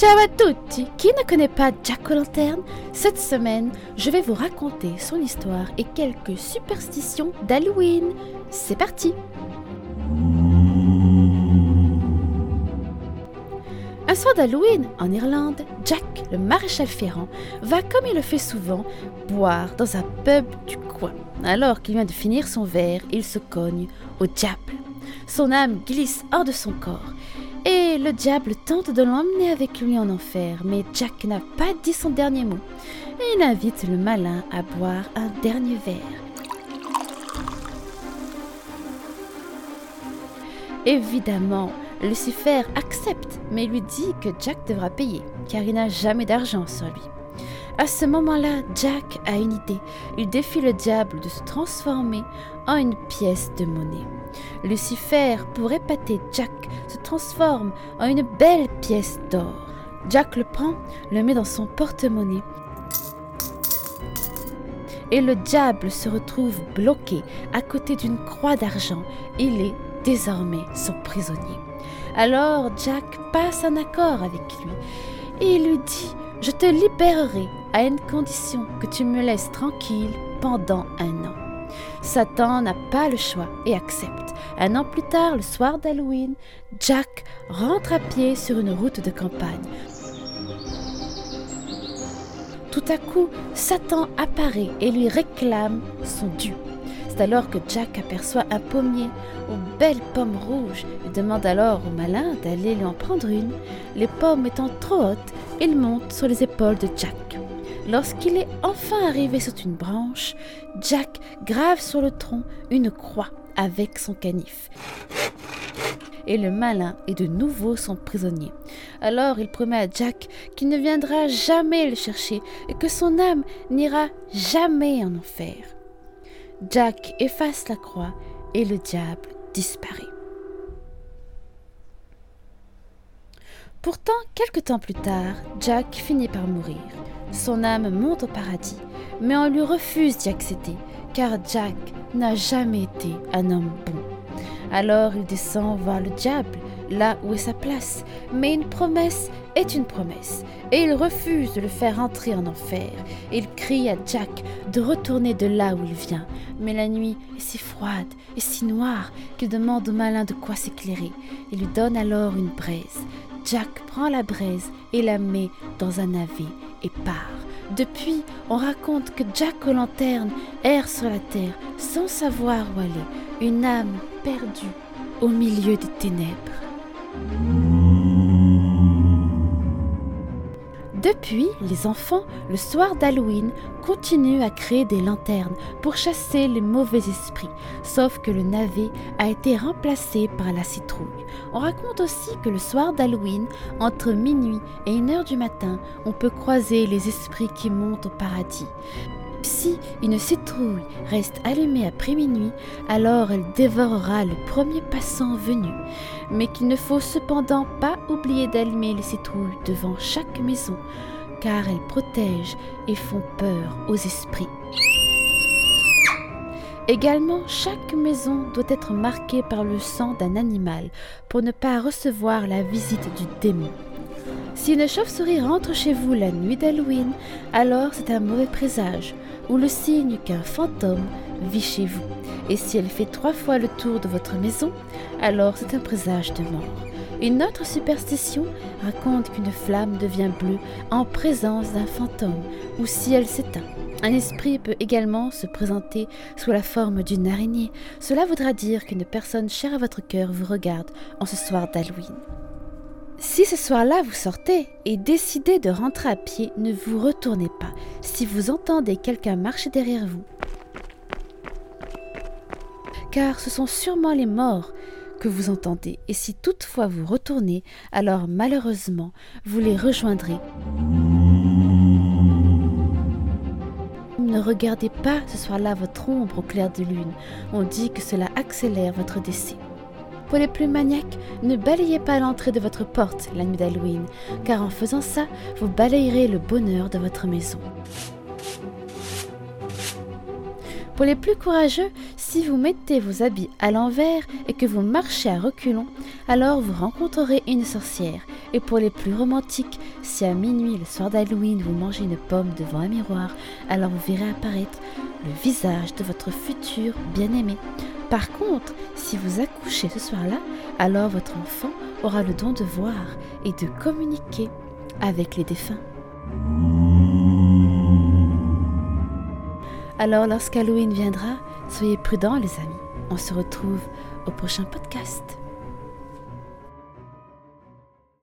Ciao à tutti Qui ne connaît pas Jack Lanterne? Cette semaine, je vais vous raconter son histoire et quelques superstitions d'Halloween. C'est parti Un soir d'Halloween, en Irlande, Jack, le maréchal ferrant, va, comme il le fait souvent, boire dans un pub du coin. Alors qu'il vient de finir son verre, il se cogne au diable. Son âme glisse hors de son corps et le diable tente de l'emmener avec lui en enfer, mais Jack n'a pas dit son dernier mot. Il invite le malin à boire un dernier verre. Évidemment, Lucifer accepte, mais lui dit que Jack devra payer, car il n'a jamais d'argent sur lui. À ce moment-là, Jack a une idée. Il défie le diable de se transformer en une pièce de monnaie. Lucifer, pour épater Jack, se transforme en une belle pièce d'or. Jack le prend, le met dans son porte-monnaie et le diable se retrouve bloqué à côté d'une croix d'argent. Il est désormais son prisonnier. Alors Jack passe un accord avec lui il lui dit Je te libérerai à une condition que tu me laisses tranquille pendant un an. Satan n'a pas le choix et accepte. Un an plus tard, le soir d'Halloween, Jack rentre à pied sur une route de campagne. Tout à coup, Satan apparaît et lui réclame son dû. Alors que Jack aperçoit un pommier aux belles pommes rouges et demande alors au malin d'aller lui en prendre une. Les pommes étant trop hautes, il monte sur les épaules de Jack. Lorsqu'il est enfin arrivé sur une branche, Jack grave sur le tronc une croix avec son canif. Et le malin est de nouveau son prisonnier. Alors il promet à Jack qu'il ne viendra jamais le chercher et que son âme n'ira jamais en enfer. Jack efface la croix et le diable disparaît. Pourtant, quelque temps plus tard, Jack finit par mourir. Son âme monte au paradis, mais on lui refuse d'y accéder, car Jack n'a jamais été un homme bon. Alors il descend voir le diable, là où est sa place, mais une promesse est une promesse, et il refuse de le faire entrer en enfer. Il crie à Jack de retourner de là où il vient, mais la nuit est si froide et si noire qu'il demande au malin de quoi s'éclairer. Il lui donne alors une braise. Jack prend la braise et la met dans un navet et part. Depuis, on raconte que Jack aux lanternes erre sur la terre sans savoir où aller, une âme perdue au milieu des ténèbres. Depuis, les enfants, le soir d'Halloween, continuent à créer des lanternes pour chasser les mauvais esprits, sauf que le navet a été remplacé par la citrouille. On raconte aussi que le soir d'Halloween, entre minuit et une heure du matin, on peut croiser les esprits qui montent au paradis. Si une citrouille reste allumée après minuit, alors elle dévorera le premier passant venu. Mais qu'il ne faut cependant pas oublier d'allumer les citrouilles devant chaque maison, car elles protègent et font peur aux esprits. Également, chaque maison doit être marquée par le sang d'un animal pour ne pas recevoir la visite du démon. Si une chauve-souris rentre chez vous la nuit d'Halloween, alors c'est un mauvais présage ou le signe qu'un fantôme vit chez vous. Et si elle fait trois fois le tour de votre maison, alors c'est un présage de mort. Une autre superstition raconte qu'une flamme devient bleue en présence d'un fantôme ou si elle s'éteint. Un esprit peut également se présenter sous la forme d'une araignée. Cela voudra dire qu'une personne chère à votre cœur vous regarde en ce soir d'Halloween. Si ce soir-là vous sortez et décidez de rentrer à pied, ne vous retournez pas. Si vous entendez quelqu'un marcher derrière vous, car ce sont sûrement les morts que vous entendez, et si toutefois vous retournez, alors malheureusement vous les rejoindrez. Ne regardez pas ce soir-là votre ombre au clair de lune, on dit que cela accélère votre décès. Pour les plus maniaques, ne balayez pas l'entrée de votre porte la nuit d'Halloween, car en faisant ça, vous balayerez le bonheur de votre maison. Pour les plus courageux, si vous mettez vos habits à l'envers et que vous marchez à reculons, alors vous rencontrerez une sorcière. Et pour les plus romantiques, si à minuit, le soir d'Halloween, vous mangez une pomme devant un miroir, alors vous verrez apparaître le visage de votre futur bien-aimé. Par contre, si vous accouchez ce soir-là, alors votre enfant aura le don de voir et de communiquer avec les défunts. Alors lorsqu'Halloween viendra, soyez prudents les amis. On se retrouve au prochain podcast.